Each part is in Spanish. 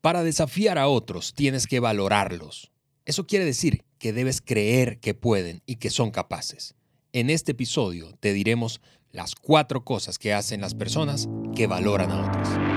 Para desafiar a otros tienes que valorarlos. Eso quiere decir que debes creer que pueden y que son capaces. En este episodio te diremos las cuatro cosas que hacen las personas que valoran a otras.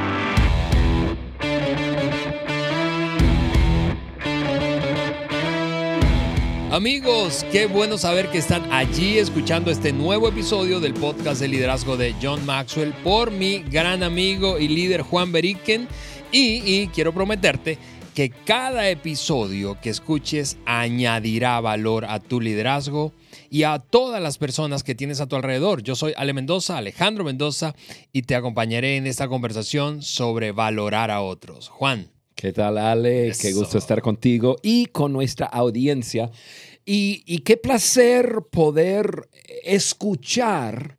Amigos, qué bueno saber que están allí escuchando este nuevo episodio del podcast de liderazgo de John Maxwell por mi gran amigo y líder Juan Beriken. Y, quiero prometerte que cada episodio que escuches añadirá valor a tu liderazgo y a todas las personas que tienes a tu alrededor. Yo soy Ale Mendoza, Alejandro Mendoza, y te acompañaré en esta conversación sobre valorar a otros. Juan. ¿Qué tal, Ale? Qué gusto estar contigo y con nuestra audiencia. Y, qué placer poder escuchar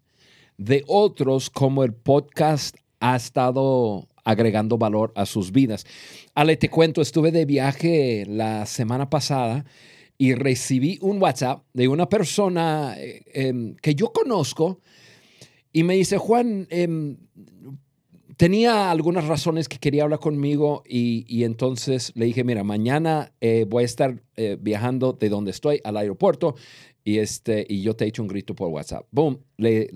de otros como el podcast ha estado agregando valor a sus vidas. Ale, te cuento, estuve de viaje la semana pasada y recibí un WhatsApp de una persona eh, em, que yo conozco y me dice, Juan, em, tenía algunas razones que quería hablar conmigo y, entonces le dije, mira, mañana eh, voy a estar eh, viajando de donde estoy al aeropuerto y, este, y yo te he hecho un grito por WhatsApp. Boom, le,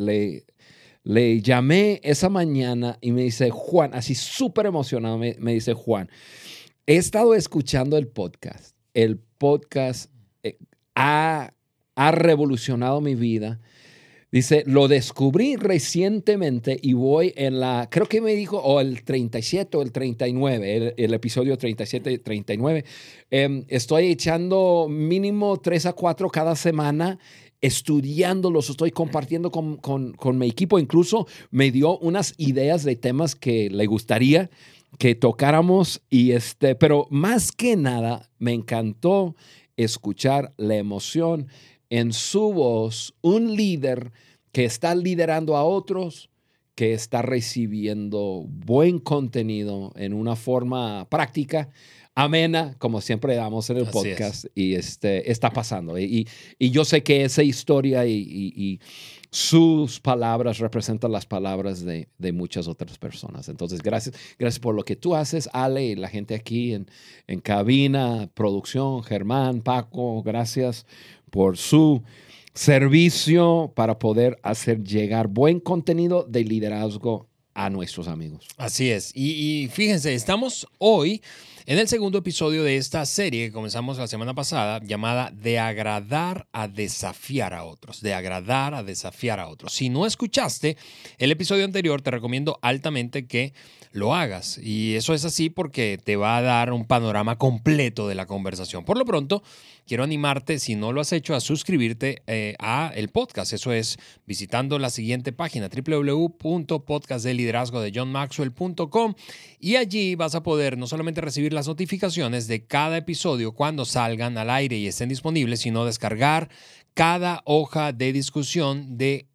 le, llamé esa mañana y me dice, Juan, así súper emocionado, me, me, dice, Juan, he estado escuchando el podcast. El podcast eh, ha, ha revolucionado mi vida Dice, lo descubrí recientemente y voy en la, creo que me dijo, o el 37 o el 39, el, episodio 37 y 39. estoy echando mínimo 3 a 4 cada semana estudiándolos, estoy compartiendo con, con, con, mi equipo. Incluso me dio unas ideas de temas que le gustaría que tocáramos. Y este, pero más que nada, me encantó escuchar la emoción en su voz un líder que está liderando a otros, que está recibiendo buen contenido en una forma práctica, amena, como siempre damos en el podcast, y este, está pasando. Y, yo sé que esa historia y, sus palabras representan las palabras de, muchas otras personas. Entonces, gracias, gracias por lo que tú haces, Ale, y la gente aquí en, en cabina, producción, Germán, Paco, gracias por su servicio para poder hacer llegar buen contenido de liderazgo a nuestros amigos. Así es. Y, fíjense, estamos hoy en el segundo episodio de esta serie que comenzamos la semana pasada, llamada De agradar a desafiar a otros. De agradar a desafiar a otros. Si no escuchaste el episodio anterior, te recomiendo altamente que lo hagas. Y eso es así porque te va a dar un panorama completo de la conversación. Por lo pronto, quiero animarte, si no lo has hecho, a suscribirte eh, a el podcast. Eso es visitando la siguiente página, www.podcastdeliderazgo de johnmaxwell.com y allí vas a poder no solamente recibir las notificaciones de cada episodio cuando salgan al aire y estén disponibles, sino descargar cada hoja de discusión de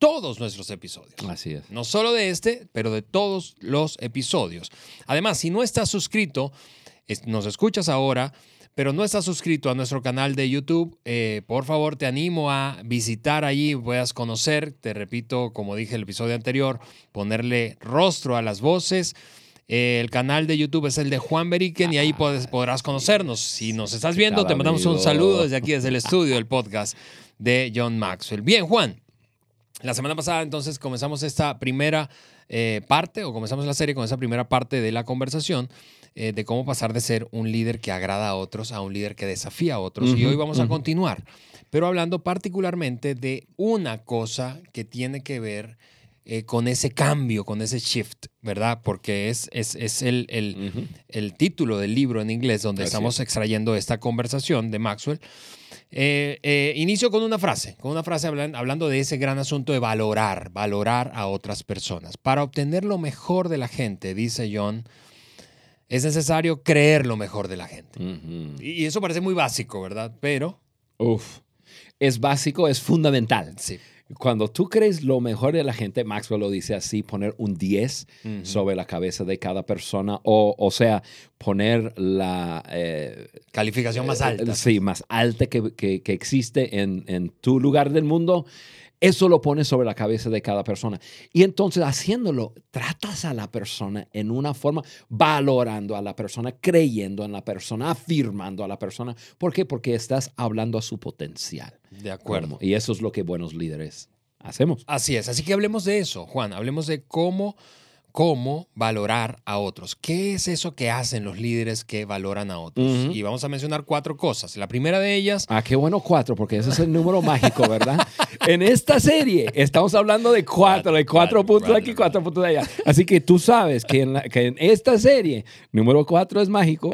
todos nuestros episodios. Así es. No solo de este, pero de todos los episodios. Además, si no estás suscrito, nos escuchas ahora, pero no estás suscrito a nuestro canal de YouTube, eh, por favor te animo a visitar allí, puedas conocer, te repito, como dije el episodio anterior, ponerle rostro a las voces. el canal de YouTube es el de Juan Beriken y ahí podrás conocernos. Si nos estás viendo, te mandamos un saludo desde aquí, desde el estudio del podcast de John Maxwell. Bien, Juan, la semana pasada entonces comenzamos esta primera eh, parte o comenzamos la serie con esa primera parte de la conversación eh, de cómo pasar de ser un líder que agrada a otros a un líder que desafía a otros. y hoy vamos a continuar, pero hablando particularmente de una cosa que tiene que ver eh, con ese cambio, con ese shift, ¿verdad? Porque es, es, es el, el, el, título del libro en inglés donde estamos extrayendo esta conversación de Maxwell. Eh, eh, inicio con una frase, con una frase hablando de ese gran asunto de valorar, valorar a otras personas. Para obtener lo mejor de la gente, dice John, es necesario creer lo mejor de la gente. Y eso parece muy básico, ¿verdad? Pero... Uf, es básico, es fundamental. Sí. Cuando tú crees lo mejor de la gente, Maxwell lo dice así, poner un 10 sobre la cabeza de cada persona, o, o sea, poner la... Eh, Calificación más alta. sí, más alta que, que, existe en, en, tu lugar del mundo. Eso lo pones sobre la cabeza de cada persona. Y entonces haciéndolo, tratas a la persona en una forma, valorando a la persona, creyendo en la persona, afirmando a la persona. ¿Por qué? Porque estás hablando a su potencial. De acuerdo. Y eso es lo que buenos líderes hacemos. Así es. Así que hablemos de eso, Juan. Hablemos de cómo cómo valorar a otros. ¿Qué es eso que hacen los líderes que valoran a otros? Y vamos a mencionar cuatro cosas. La primera de ellas... Ah, qué bueno cuatro, porque ese es el número mágico, ¿verdad? en esta serie estamos hablando de cuatro, de cuatro, puntos aquí, cuatro puntos allá. Así que tú sabes que en, que en esta serie, número cuatro es mágico.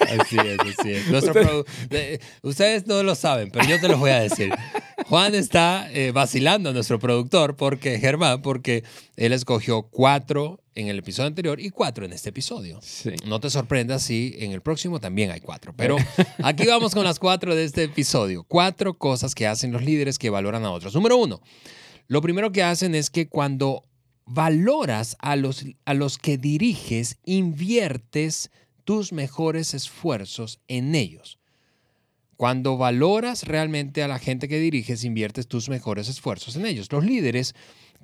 Así es, así es. ustedes no lo saben, pero yo te lo voy a decir. Juan está eh, vacilando a nuestro productor, porque Germán, porque él escogió cuatro en el episodio anterior y cuatro en este episodio. No te sorprendas si en el próximo también hay cuatro. Pero aquí vamos con las cuatro de este episodio. Cuatro cosas que hacen los líderes que valoran a otros. Número uno, lo primero que hacen es que cuando valoras a los, a los que diriges, inviertes tus mejores esfuerzos en ellos. Cuando valoras realmente a la gente que diriges, inviertes tus mejores esfuerzos en ellos. Los líderes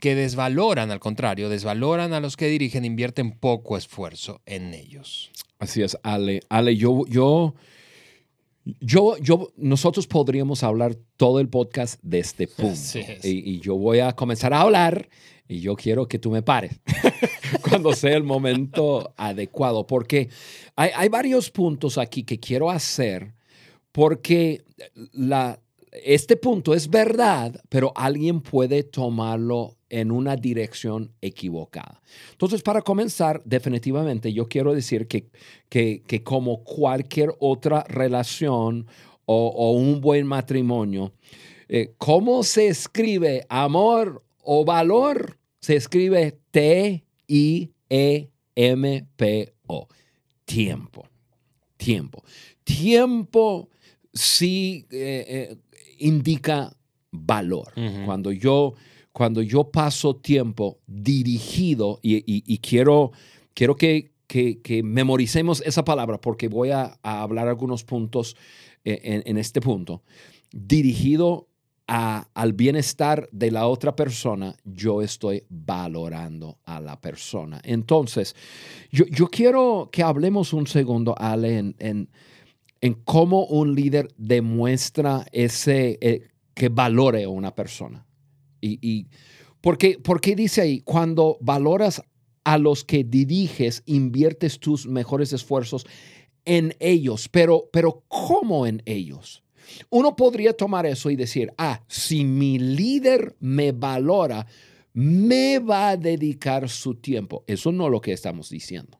que desvaloran, al contrario, desvaloran a los que dirigen, invierten poco esfuerzo en ellos. Así es, Ale. Ale, yo, yo, yo, yo, nosotros podríamos hablar todo el podcast de este punto. Y, y, yo voy a comenzar a hablar y yo quiero que tú me pares cuando sea el momento adecuado, porque hay, hay varios puntos aquí que quiero hacer, porque este punto es verdad, pero alguien puede tomarlo en una dirección equivocada. Entonces, para comenzar, definitivamente yo quiero decir que, que, como cualquier otra relación o, un buen matrimonio, eh, ¿cómo se escribe amor o valor? Se escribe T-I-E-M-P-O. Tiempo. Tiempo. Tiempo sí eh, eh, indica valor. Cuando yo cuando yo paso tiempo dirigido, y, quiero, quiero que, memoricemos esa palabra porque voy a, hablar algunos puntos eh, en, este punto, dirigido al bienestar de la otra persona, yo estoy valorando a la persona. Entonces, yo, quiero que hablemos un segundo, Ale, en, en, cómo un líder demuestra ese, eh, que valore a una persona. Y, y porque, porque dice ahí, cuando valoras a los que diriges, inviertes tus mejores esfuerzos en ellos, pero, pero ¿cómo en ellos? Uno podría tomar eso y decir, ah, si mi líder me valora, me va a dedicar su tiempo. Eso no es lo que estamos diciendo.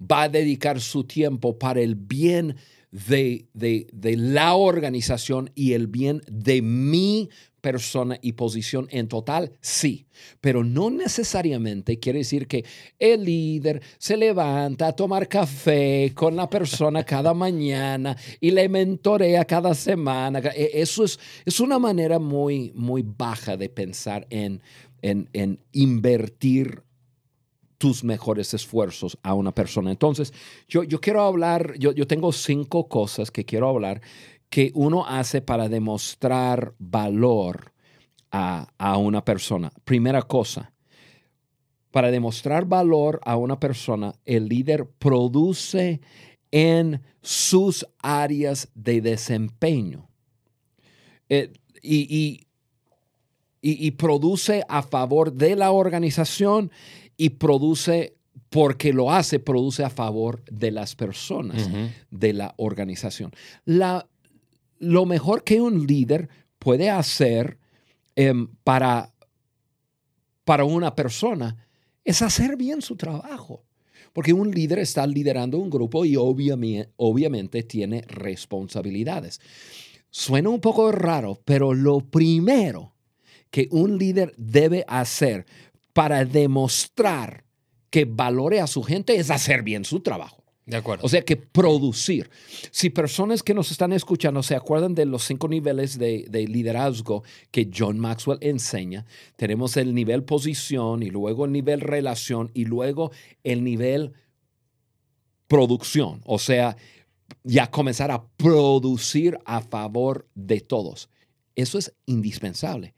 Va a dedicar su tiempo para el bien de, de, de, la organización y el bien de mi persona y posición en total, sí, pero no necesariamente quiere decir que el líder se levanta a tomar café con la persona cada mañana y le mentorea cada semana. E, eso es, es una manera muy, muy baja de pensar en, en, en invertir tus mejores esfuerzos a una persona. Entonces, yo, yo quiero hablar, yo, yo tengo cinco cosas que quiero hablar que uno hace para demostrar valor a, una persona. Primera cosa, para demostrar valor a una persona, el líder produce en sus áreas de desempeño. Eh, y, y, produce a favor de la organización y produce, porque lo hace, produce a favor de las personas de la organización. La, lo mejor que un líder puede hacer em, para, para una persona es hacer bien su trabajo. Porque un líder está liderando un grupo y obviamente, obviamente tiene responsabilidades. Suena un poco raro, pero lo primero que un líder debe hacer para demostrar que valore a su gente es hacer bien su trabajo. De acuerdo. O sea que producir. Si personas que nos están escuchando se acuerdan de los cinco niveles de, liderazgo que John Maxwell enseña, tenemos el nivel posición y luego el nivel relación y luego el nivel producción. O sea, ya comenzar a producir a favor de todos. Eso es indispensable.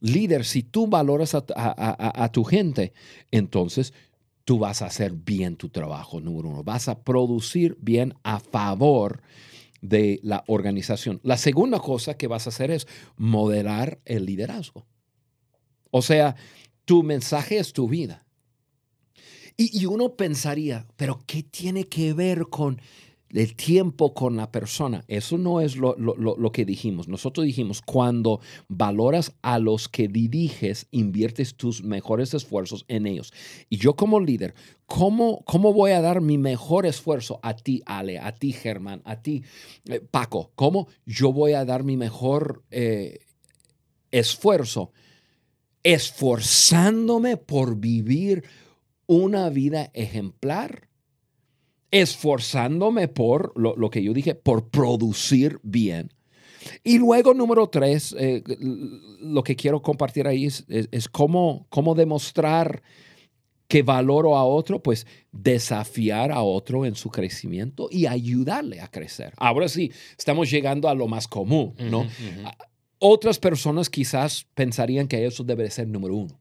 líder, si tú valoras a, tu gente, entonces tú vas a hacer bien tu trabajo, número uno. Vas a producir bien a favor de la organización. La segunda cosa que vas a hacer es modelar el liderazgo. O sea, tu mensaje es tu vida. Y, y uno pensaría, pero ¿qué tiene que ver con el tiempo con la persona. Eso no es lo, que dijimos. Nosotros dijimos, cuando valoras a los que diriges, inviertes tus mejores esfuerzos en ellos. Y yo como líder, ¿cómo, cómo voy a dar mi mejor esfuerzo a ti, Ale, a ti, Germán, a ti, eh, Paco? ¿Cómo yo voy a dar mi mejor eh, esfuerzo? Esforzándome por vivir una vida ejemplar esforzándome por lo, que yo dije, por producir bien. Y luego, número tres, eh, lo que quiero compartir ahí es, cómo, cómo, demostrar que valoro a otro, pues desafiar a otro en su crecimiento y ayudarle a crecer. Ahora sí, estamos llegando a lo más común, ¿no? Otras personas quizás pensarían que eso debe ser número uno.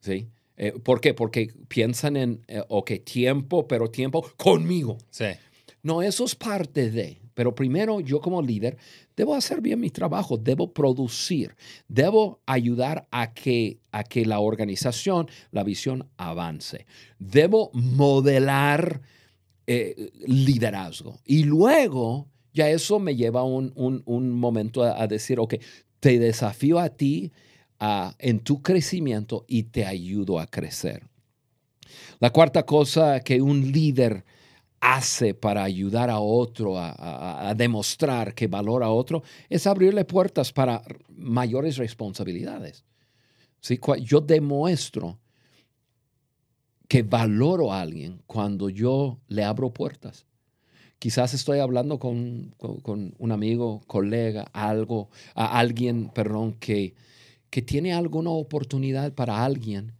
¿Sí? Eh, ¿Por qué? Porque piensan en, eh, ok, tiempo, pero tiempo conmigo. Sí. No, eso es parte de. Pero primero, yo como líder, debo hacer bien mi trabajo, debo producir, debo ayudar a que, a que la organización, la visión avance. Debo modelar eh, liderazgo. Y luego, ya eso me lleva un, un, momento a, a decir, ok, te desafío a ti en tu crecimiento y te ayudo a crecer. La cuarta cosa que un líder hace para ayudar a otro a, demostrar que valora a otro es abrirle puertas para mayores responsabilidades. ¿Sí? Yo demuestro que valoro a alguien cuando yo le abro puertas. Quizás estoy hablando con, con un amigo, colega, algo, a alguien, perdón, que, que tiene alguna oportunidad para alguien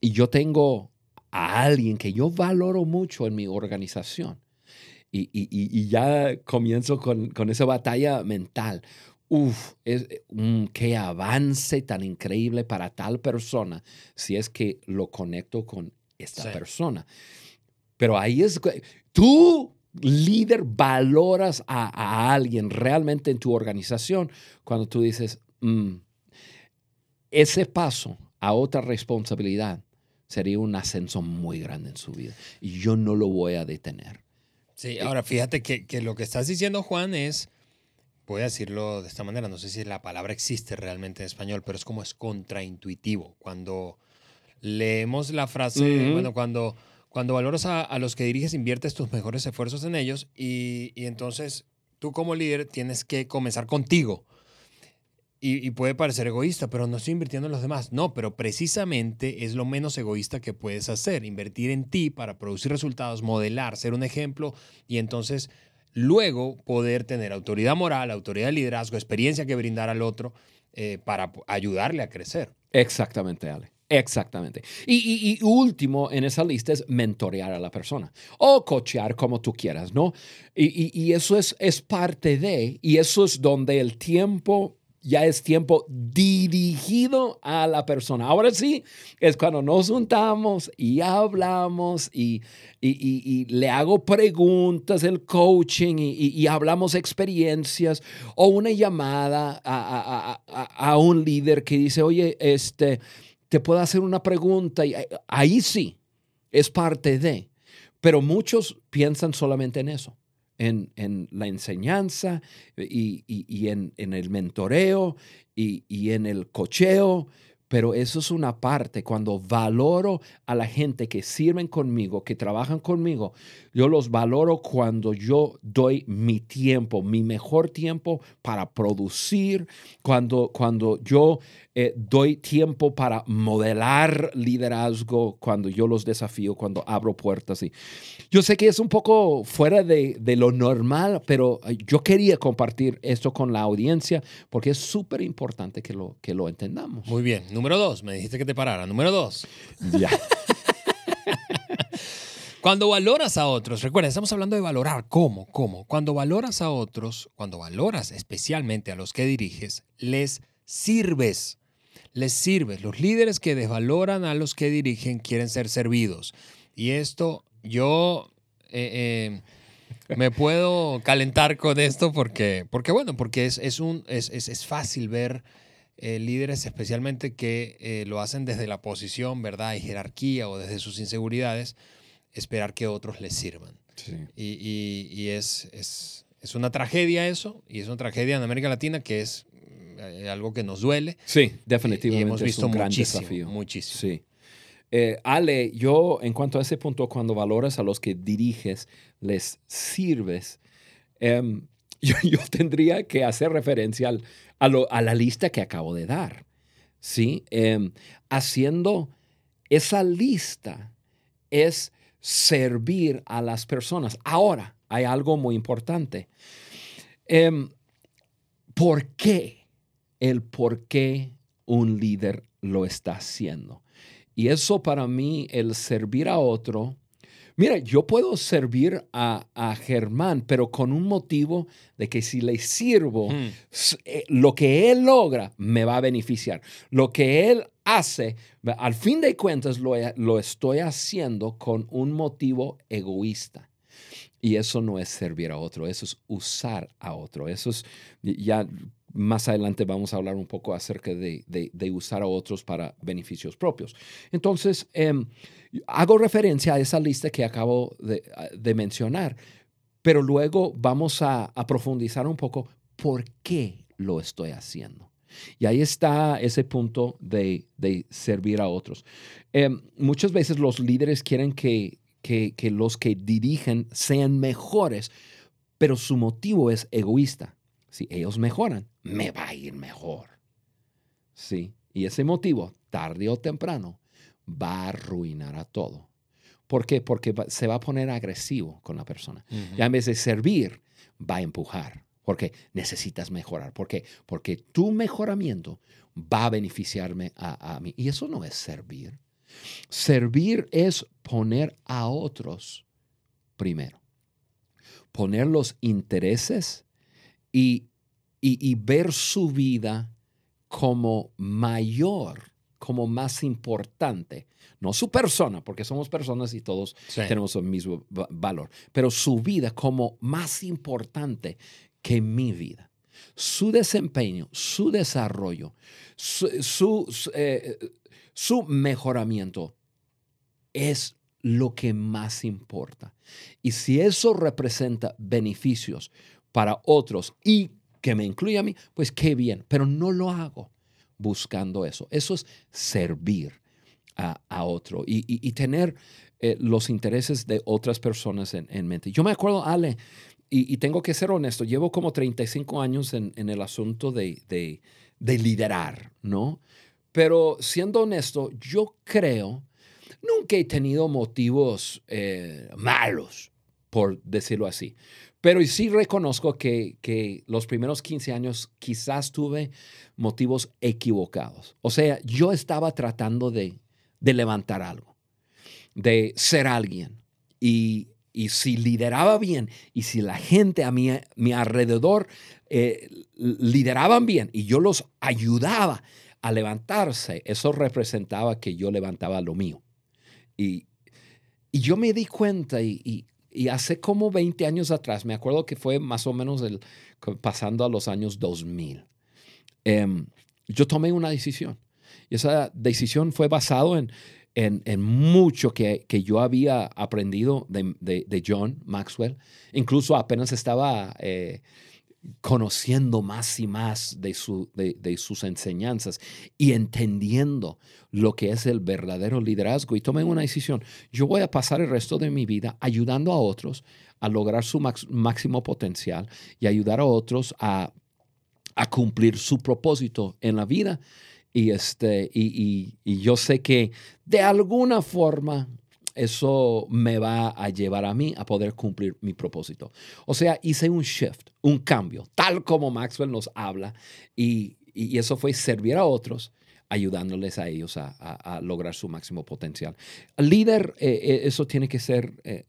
y yo tengo a alguien que yo valoro mucho en mi organización y, ya comienzo con, esa batalla mental. Uf, es, un qué avance tan increíble para tal persona si es que lo conecto con esta persona. Pero ahí es, tú líder valoras a, alguien realmente en tu organización cuando tú dices, mm, ese paso a otra responsabilidad sería un ascenso muy grande en su vida. Y yo no lo voy a detener. Sí, ahora fíjate que, lo que estás diciendo, Juan, es, voy a decirlo de esta manera, no sé si la palabra existe realmente en español, pero es como es contraintuitivo. Cuando leemos la frase, bueno, cuando, cuando valoras a, los que diriges, inviertes tus mejores esfuerzos en ellos y, y entonces tú como líder tienes que comenzar contigo y, puede parecer egoísta, pero no estoy invirtiendo en los demás. No, pero precisamente es lo menos egoísta que puedes hacer, invertir en ti para producir resultados, modelar, ser un ejemplo y entonces luego poder tener autoridad moral, autoridad de liderazgo, experiencia que brindar al otro eh, para ayudarle a crecer. Exactamente, Ale. Exactamente. Y, y, último en esa lista es mentorear a la persona o cochear como tú quieras, ¿no? Y, y, eso es, es parte de, y eso es donde el tiempo ya es tiempo dirigido a la persona. Ahora sí, es cuando nos juntamos y hablamos y, le hago preguntas, el coaching y, hablamos experiencias o una llamada a, un líder que dice, oye, este, te puedo hacer una pregunta y ahí sí, es parte de. Pero muchos piensan solamente en eso en, la enseñanza y, en, el mentoreo y, y en el cocheo pero eso es una parte. Cuando valoro a la gente que sirven conmigo, que trabajan conmigo, yo los valoro cuando yo doy mi tiempo, mi mejor tiempo para producir, cuando, cuando yo eh, doy tiempo para modelar liderazgo, cuando yo los desafío, cuando abro puertas. Y yo sé que es un poco fuera de, de lo normal, pero eh, yo quería compartir esto con la audiencia porque es súper importante que lo, que lo entendamos. Muy bien. Número dos, me dijiste que te parara. Número dos. Ya. Cuando valoras a otros, recuerda, estamos hablando de valorar. ¿Cómo? ¿Cómo? Cuando valoras a otros, cuando valoras especialmente a los que diriges, les sirves. Les sirves. Los líderes que desvaloran a los que dirigen quieren ser servidos. Y esto yo eh, eh, me puedo calentar con esto porque, porque bueno, porque es, es un, es, es, fácil ver eh, líderes especialmente que lo hacen desde la posición, ¿verdad? Y jerarquía o desde sus inseguridades, esperar que otros les sirvan. Y, y, es, es, es, una tragedia eso, y es una tragedia en América Latina que es algo que nos duele. Sí, definitivamente. hemos visto es un gran muchísimo, desafío. muchísimo. Sí. Eh, Ale, yo en cuanto a ese punto, cuando valoras a los que diriges, les sirves, em, yo, tendría que hacer referencia a, la lista que acabo de dar. ¿sí? Em, haciendo esa lista es servir a las personas. Ahora, hay algo muy importante. Em, ¿Por qué? El por qué un líder lo está haciendo. Y eso para mí, el servir a otro, mira, yo puedo servir a, Germán, pero con un motivo de que si le sirvo, eh, lo que él logra me va a beneficiar. Lo que él hace, al fin de cuentas, lo, lo estoy haciendo con un motivo egoísta. Y eso no es servir a otro, eso es usar a otro. Eso es, ya más adelante vamos a hablar un poco acerca de, usar a otros para beneficios propios. Entonces, em, hago referencia a esa lista que acabo de, mencionar, pero luego vamos a, profundizar un poco por qué lo estoy haciendo. Y ahí está ese punto de, servir a otros. Em, muchas veces los líderes quieren que, que los que dirigen sean mejores, pero su motivo es egoísta. Si ellos mejoran, me va a ir mejor. Sí, y ese motivo, tarde o temprano, va a arruinar a todo. ¿Por qué? Porque se va a poner agresivo con la persona. Ya en vez de servir, va a empujar. Porque necesitas mejorar. ¿Por qué? Porque tu mejoramiento va a beneficiarme a, a mí. Y eso no es servir. Servir es poner a otros primero. Poner los intereses y y, ver su vida como mayor, como más importante. No su persona, porque somos personas y todos tenemos el mismo valor, pero su vida como más importante que mi vida. Su desempeño, su desarrollo, su, eh, su mejoramiento es lo que más importa. Y si eso representa beneficios para otros y que me incluye a mí, pues qué bien, pero no lo hago buscando eso. Eso es servir a, otro y, tener eh, los intereses de otras personas en, mente. Yo me acuerdo, Ale, y, tengo que ser honesto, llevo como 35 años en, el asunto de, liderar, ¿no? Pero siendo honesto, yo creo, nunca he tenido motivos eh, malos, por decirlo así. Pero sí reconozco que, los primeros 15 años quizás tuve motivos equivocados. O sea, yo estaba tratando de, levantar algo, de ser alguien. Y, si lideraba bien y si la gente a mi, mi alrededor eh, lideraban bien y yo los ayudaba a levantarse, eso representaba que yo levantaba lo mío. Y, yo me di cuenta y, y hace como 20 años atrás, me acuerdo que fue más o menos el, pasando a los años 2000, em, yo tomé una decisión. Y esa decisión fue basado en, en, mucho que, que, yo había aprendido de, de, John Maxwell. Incluso apenas estaba eh, conociendo más y más de, su, de, sus enseñanzas y entendiendo lo que es el verdadero liderazgo y tomé una decisión. Yo voy a pasar el resto de mi vida ayudando a otros a lograr su máximo potencial y ayudar a otros a, cumplir su propósito en la vida. Y, este, y yo sé que de alguna forma eso me va a llevar a mí a poder cumplir mi propósito. O sea, hice un shift, un cambio, tal como Maxwell nos habla, y, eso fue servir a otros ayudándoles a ellos a, lograr su máximo potencial. Líder, eh, eh, eso tiene que ser eh,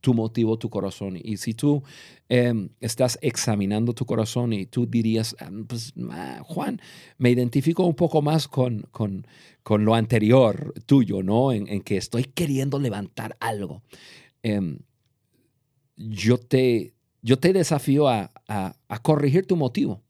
tu motivo, tu corazón. Y si tú em, estás examinando tu corazón y tú dirías, ah, pues ah, Juan, me identifico un poco más con, con, con lo anterior tuyo, ¿no? En, que estoy queriendo levantar algo. Em, yo, te, yo te desafío a, a, corregir tu motivo.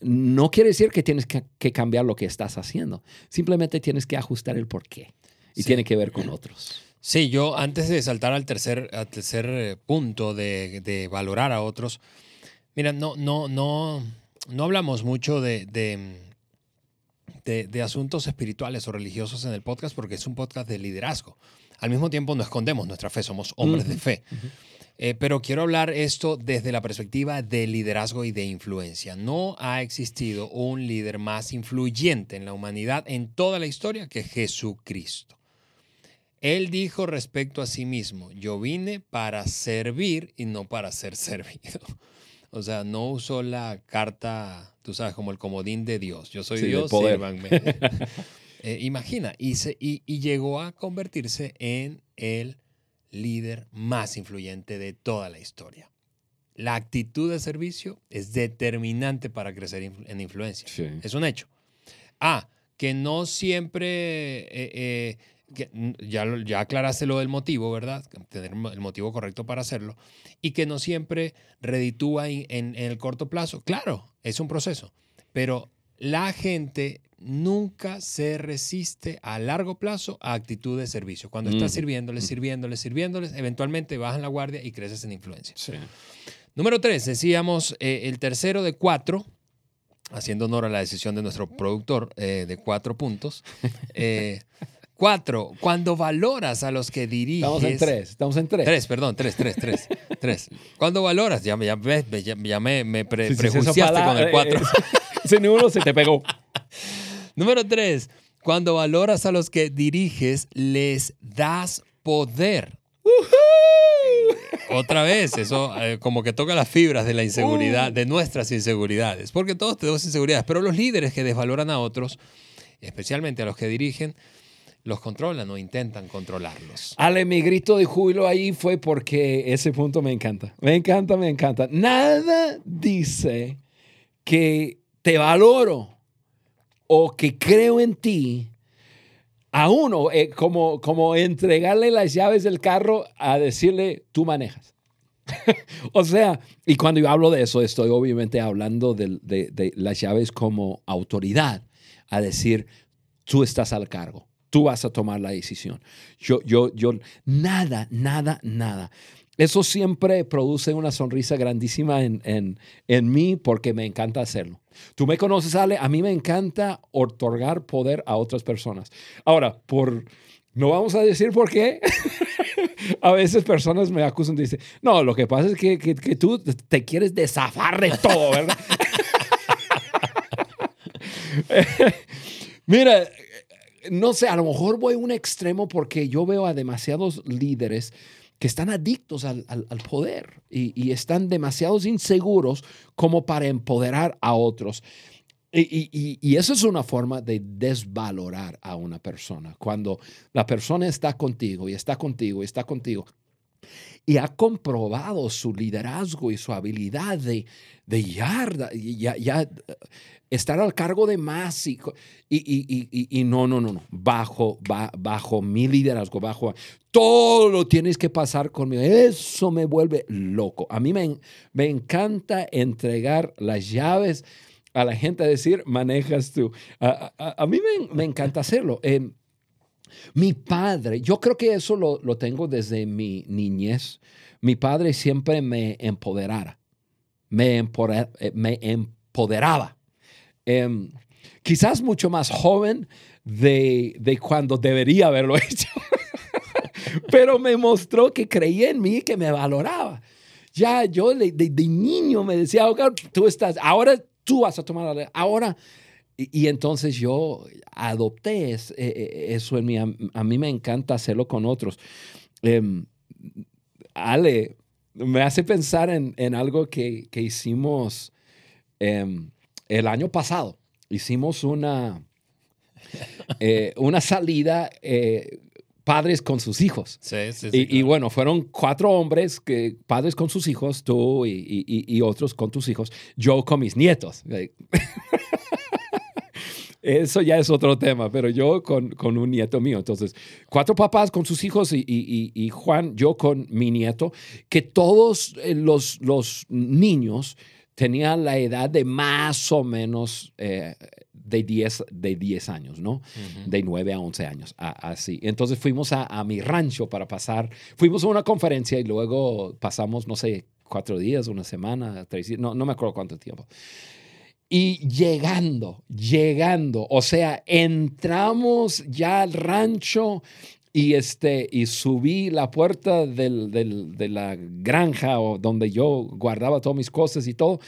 No quiere decir que tienes que, cambiar lo que estás haciendo. Simplemente tienes que ajustar el porqué. Y tiene que ver con otros. Sí, yo antes de saltar al tercer, al tercer eh, punto de, valorar a otros, mira, no, no, no, no hablamos mucho de, de, asuntos espirituales o religiosos en el podcast porque es un podcast de liderazgo. Al mismo tiempo no escondemos nuestra fe, somos hombres de fe. Eh, pero quiero hablar esto desde la perspectiva de liderazgo y de influencia. No ha existido un líder más influyente en la humanidad en toda la historia que Jesucristo. Él dijo respecto a sí mismo, yo vine para servir y no para ser servido. O sea, no usó la carta, tú sabes, como el comodín de Dios. Yo soy Dios, sírvanme. Eh, imagina, y, y, llegó a convertirse en el líder más influyente de toda la historia. La actitud de servicio es determinante para crecer en influencia. Es un hecho. Ah, que no siempre eh, eh, ya, ya aclaraste lo del motivo, ¿verdad? Tener el motivo correcto para hacerlo. Y que no siempre reditúa en, el corto plazo. Claro, es un proceso. Pero la gente nunca se resiste a largo plazo a actitud de servicio. Cuando estás sirviéndoles, sirviéndoles, sirviéndoles, eventualmente bajan la guardia y creces en influencia. Número tres, decíamos eh, el tercero de cuatro, haciendo honor a la decisión de nuestro productor eh, de cuatro puntos. Eh, Cuatro, cuando valoras a los que diriges. Estamos en tres, estamos en tres. Tres, perdón, tres, tres, tres. tres. Cuando valoras, ya, ya, ya, ya me, me pre, prejuiciaste con el cuatro. Ese número se te pegó. Número tres, cuando valoras a los que diriges, les das poder. Otra vez, eso eh, como que toca las fibras de la inseguridad, de nuestras inseguridades, porque todos tenemos inseguridades, pero los líderes que desvaloran a otros, especialmente a los que dirigen, los controlan o intentan controlarlos. Ale, mi grito de júbilo ahí fue porque ese punto me encanta. Me encanta, me encanta. Nada dice que te valoro o que creo en ti a uno, eh, como, como entregarle las llaves del carro a decirle, tú manejas. o sea, y cuando yo hablo de eso, estoy obviamente hablando de, de las llaves como autoridad, a decir, tú estás al cargo tú vas a tomar la decisión. Yo, yo, yo, nada, nada, nada. Eso siempre produce una sonrisa grandísima en, en, en, mí porque me encanta hacerlo. Tú me conoces, Ale, a mí me encanta otorgar poder a otras personas. Ahora, por, no vamos a decir por qué. a veces personas me acusan y dicen, no, lo que pasa es que, que, que tú te quieres desafar de todo, ¿verdad? Mira, no sé, a lo mejor voy a un extremo porque yo veo a demasiados líderes que están adictos al, poder y, están demasiados inseguros como para empoderar a otros. Y, y, eso es una forma de desvalorar a una persona. Cuando la persona está contigo y está contigo y está contigo y ha comprobado su liderazgo y su habilidad de, de ya, ya estar al cargo de más y, y, no, no, no, no, bajo, bajo mi liderazgo, bajo, todo lo tienes que pasar conmigo. Eso me vuelve loco. A mí me, me encanta entregar las llaves a la gente a decir, manejas tú. A, mí me, encanta hacerlo. Em, mi padre, yo creo que eso lo, lo tengo desde mi niñez. Mi padre siempre me empoderara, me, eh, me empoderaba Em, quizás mucho más joven de, de cuando debería haberlo hecho. Pero me mostró que creía en mí y que me valoraba. Ya yo de, de, niño me decía, tú estás, ahora tú vas a tomar la ahora. Y, entonces yo adopté e, e, eso en mí. A, mí me encanta hacerlo con otros. Em, Ale, me hace pensar en, en algo que, que hicimos. Em, el año pasado hicimos una, eh, una salida eh, padres con sus hijos. Sí, sí, sí. Y, bueno, fueron cuatro hombres, que, padres con sus hijos, tú y, y- otros con tus hijos, yo con mis nietos. Eso ya es otro tema, pero yo con, con un nieto mío. Entonces, cuatro papás con sus hijos y, y- y- y Juan, yo con mi nieto, que todos eh, los, los niños tenían la edad de más o menos eh, de, 10, de 10 años, ¿no? Ujú. de 9 a 11 años, así. Entonces fuimos a, a mi rancho para pasar, fuimos a una conferencia y luego pasamos, no sé, cuatro días, una semana, tres días, no, no me acuerdo cuánto tiempo. Y llegando, llegando, o sea, entramos ya al rancho y, este, y subí la puerta del- del- de la granja o donde yo guardaba todas mis cosas y todo.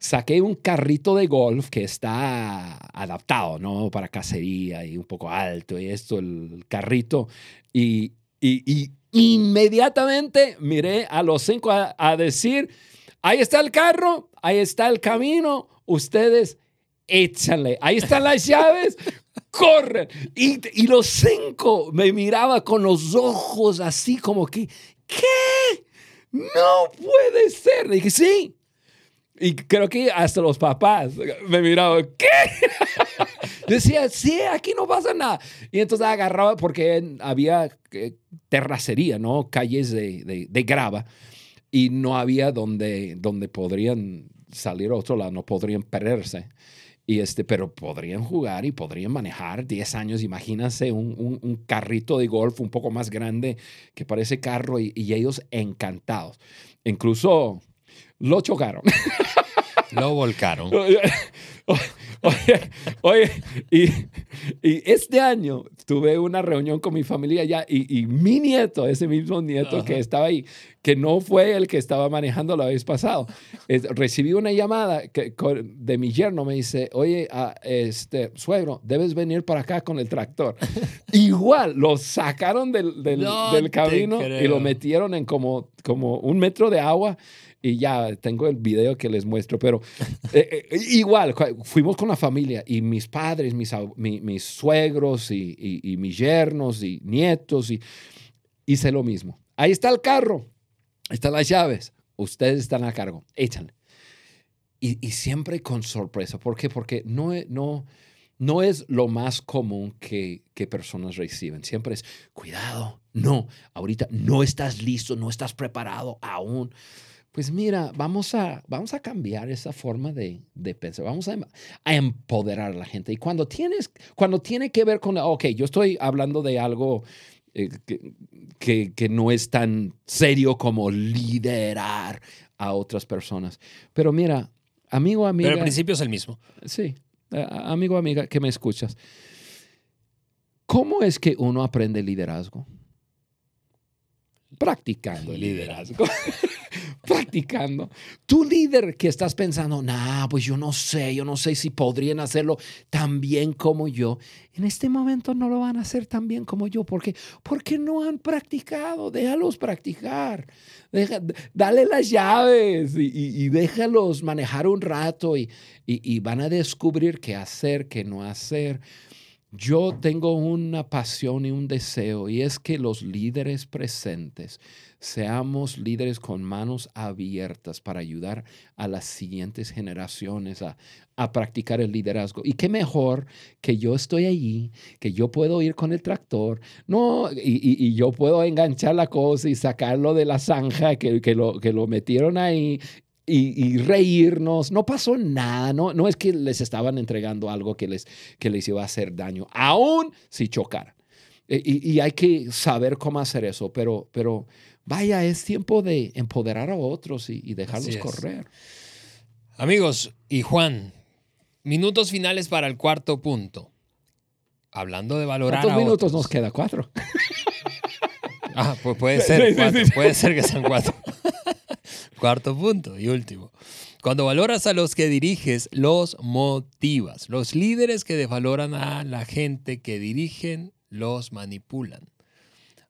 Saqué un carrito de golf que está adaptado, ¿no? Para cacería y un poco alto y esto, el carrito. Y, y- y inmediatamente miré a los cinco a, a decir, ahí está el carro, ahí está el camino, ustedes échanle, ahí están las llaves, corren. Y, y los cinco me miraba con los ojos así como que, ¿qué? No puede ser. dije, sí. Y creo que hasta los papás me miraban, ¿qué? Decía, sí, aquí no pasa nada. Y entonces agarraba, porque había eh, terracería, ¿no? Calles de, de- de grava. Y no había donde, donde podrían salir a otro lado, no podrían perderse. Y este, pero podrían jugar y podrían manejar 10 años. Imagínense un, un- carrito de golf un poco más grande que parece carro y ellos encantados. Incluso lo chocaron. Lo volcaron. Oye, oye, y, y este año tuve una reunión con mi familia allá y, y mi nieto, ese mismo nieto Ajá. que estaba ahí, que no fue el que estaba manejando la vez pasado, es- recibí una llamada que, con- de mi yerno, me dice, oye, ah, este, suegro, debes venir para acá con el tractor. Igual, lo sacaron del, del, No del camino y lo metieron en como, como un metro de agua y ya tengo el video que les muestro, pero eh, eh, igual, fuimos con la familia y mis padres, mis, mis suegros y, y- y mis yernos y nietos y hice lo mismo. Ahí está el carro, están las llaves, ustedes están a cargo, échanle. Y, y siempre con sorpresa, ¿por qué? Porque no, e- no, no es lo más común que, que personas reciben. Siempre es, cuidado, no, ahorita no estás listo, no estás preparado aún. Pues mira, vamos a, vamos a cambiar esa forma de, de pensar, vamos a, em- a empoderar a la gente. Y cuando, tienes, cuando tiene que ver con, ok, yo estoy hablando de algo eh, que, que, que no es tan serio como liderar a otras personas. Pero mira, amigo, amiga. Pero el principio es el mismo. Sí, amigo, amiga, que me escuchas. ¿Cómo es que uno aprende liderazgo? Practicando el liderazgo. Practicando. Tu líder que estás pensando, nah, pues yo no sé, yo no sé si podrían hacerlo tan bien como yo. En este momento no lo van a hacer tan bien como yo. ¿Por qué? Porque no han practicado. Déjalos practicar. Dale las llaves y, déjalos manejar un rato y, y- y van a descubrir qué hacer, qué no hacer. Yo tengo una pasión y un deseo y es que los líderes presentes seamos líderes con manos abiertas para ayudar a las siguientes generaciones a, a practicar el liderazgo. Y qué mejor que yo estoy allí, que yo puedo ir con el tractor, no, y, y- y yo puedo enganchar la cosa y sacarlo de la zanja que, que, lo, que lo metieron ahí y, y reírnos. No pasó nada, no, no es que les estaban entregando algo que les, que les iba a hacer daño, aún si chocaran. E- Y, y hay que saber cómo hacer eso, pero, pero vaya, es tiempo de empoderar a otros y, y dejarlos correr. Amigos, y Juan, minutos finales para el cuarto punto. Hablando de valorar ¿Cuántos a minutos otros. nos queda? Cuatro. Ah, pues puede ser cuatro, puede ser que sean cuatro. Cuarto punto y último. Cuando valoras a los que diriges, los motivas. Los líderes que desvaloran a la gente que dirigen, los manipulan.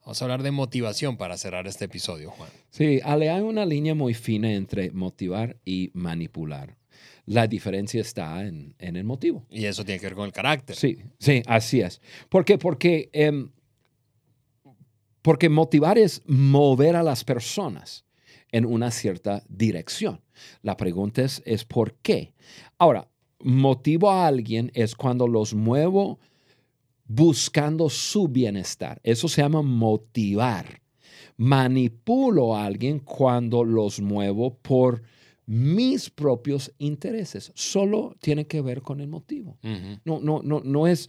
Vamos a hablar de motivación para cerrar este episodio, Juan. Sí, Ale, hay una línea muy fina entre motivar y manipular. La diferencia está en, en el motivo. Y eso tiene que ver con el carácter. Sí, sí, así es. ¿Por qué? Porque em, Porque motivar es mover a las personas en una cierta dirección. La pregunta es, es ¿por qué? Ahora, motivo a alguien es cuando los muevo buscando su bienestar. Eso se llama motivar. Manipulo a alguien cuando los muevo por mis propios intereses. Solo tiene que ver con el motivo. no, no, no, no, es,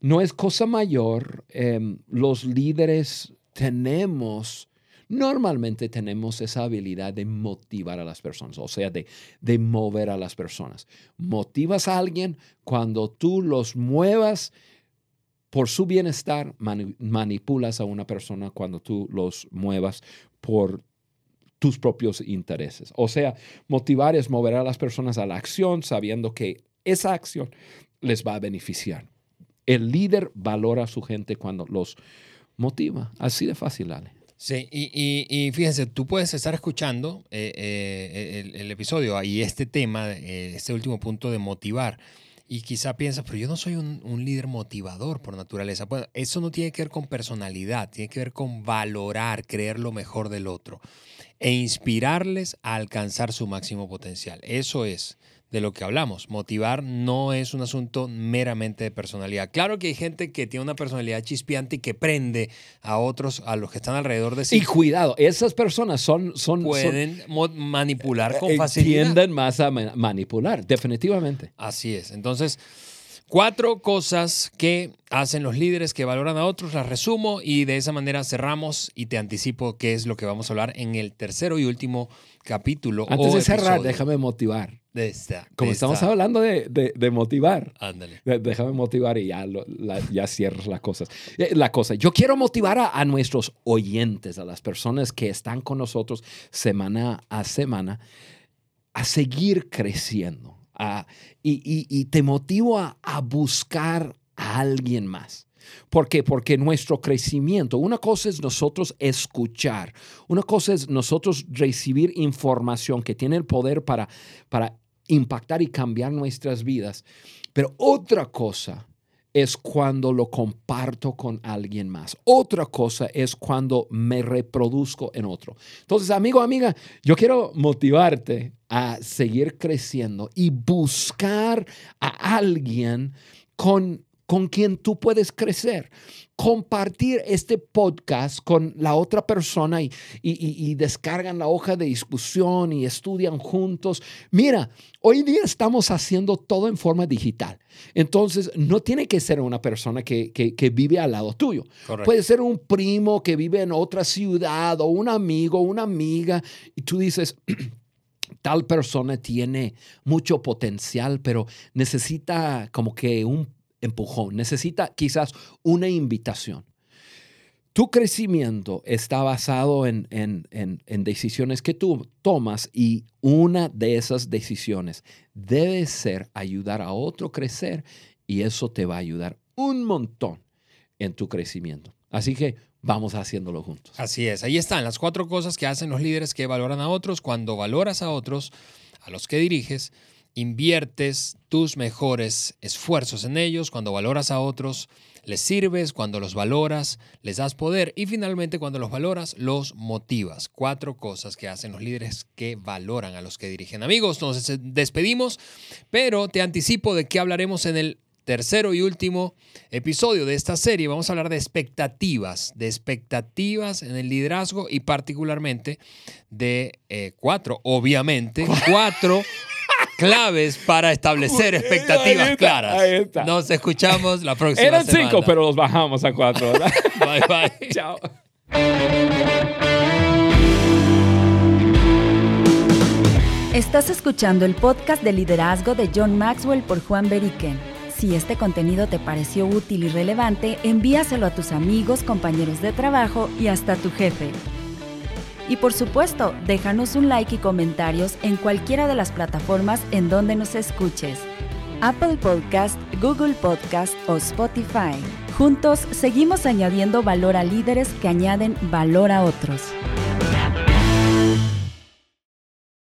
no es cosa mayor. Em, los líderes tenemos, normalmente tenemos esa habilidad de motivar a las personas, o sea, de, de mover a las personas. Motivas a alguien cuando tú los muevas por su bienestar, manipulas a una persona cuando tú los muevas por tus propios intereses. O sea, motivar es mover a las personas a la acción sabiendo que esa acción les va a beneficiar. El líder valora a su gente cuando los motiva. Así de fácil, Ale. Sí, y, fíjense, tú puedes estar escuchando eh, eh, el, episodio y este tema, eh, este último punto de motivar y quizá piensas, pero yo no soy un, líder motivador por naturaleza. Bueno, eso no tiene que ver con personalidad, tiene que ver con valorar, creer lo mejor del otro e inspirarles a alcanzar su máximo potencial. Eso es de lo que hablamos. Motivar no es un asunto meramente de personalidad. Claro que hay gente que tiene una personalidad chispeante y que prende a otros, a los que están alrededor de sí. Y cuidado, esas personas son... son Pueden manipular con eh, facilidad. Tienden más a manipular, definitivamente. Así es. Entonces... Cuatro cosas que hacen los líderes que valoran a otros, las resumo y de esa manera cerramos y te anticipo qué es lo que vamos a hablar en el tercero y último capítulo. Antes de cerrar, déjame motivar. De esta, Como estamos hablando de, de, motivar. Ándale. Déjame motivar y ya, ya cierras las cosas. Eh, la cosa, yo quiero motivar a, a nuestros oyentes, a las personas que están con nosotros semana a semana, a seguir creciendo y, te motivo a, buscar a alguien más. ¿Por qué? Porque nuestro crecimiento, una cosa es nosotros escuchar, una cosa es nosotros recibir información que tiene el poder para, para impactar y cambiar nuestras vidas, pero otra cosa es cuando lo comparto con alguien más. Otra cosa es cuando me reproduzco en otro. Entonces, amigo, amiga, yo quiero motivarte a seguir creciendo y buscar a alguien con, con quien tú puedes crecer compartir este podcast con la otra persona y, y, descargan la hoja de discusión y estudian juntos. Mira, hoy día estamos haciendo todo en forma digital. Entonces, no tiene que ser una persona que, que, vive al lado tuyo. Puede ser un primo que vive en otra ciudad o un amigo, una amiga, y tú dices... tal persona tiene mucho potencial, pero necesita como que un empujón, necesita quizás una invitación. Tu crecimiento está basado en, decisiones que tú tomas y una de esas decisiones debe ser ayudar a otro crecer y eso te va a ayudar un montón en tu crecimiento. Así que vamos haciéndolo juntos. Así es, ahí están las cuatro cosas que hacen los líderes que valoran a otros. Cuando valoras a otros, a los que diriges, inviertes tus mejores esfuerzos en ellos, cuando valoras a otros, les sirves, cuando los valoras, les das poder y finalmente cuando los valoras, los motivas. Cuatro cosas que hacen los líderes que valoran a los que dirigen. Amigos, nos despedimos, pero te anticipo de qué hablaremos en el tercero y último episodio de esta serie. Vamos a hablar de expectativas, de expectativas en el liderazgo y particularmente de eh, cuatro, obviamente, cuatro claves para establecer expectativas claras. Nos escuchamos la próxima Eran cinco, pero los bajamos a cuatro. bye, bye. Chao. Estás escuchando el podcast de liderazgo de John Maxwell por Juan Beriken. Si este contenido te pareció útil y relevante, envíaselo a tus amigos, compañeros de trabajo y hasta tu jefe. Y por supuesto, déjanos un like y comentarios en cualquiera de las plataformas en donde nos escuches. Apple Podcast, Google Podcast o Spotify. Juntos seguimos añadiendo valor a líderes que añaden valor a otros.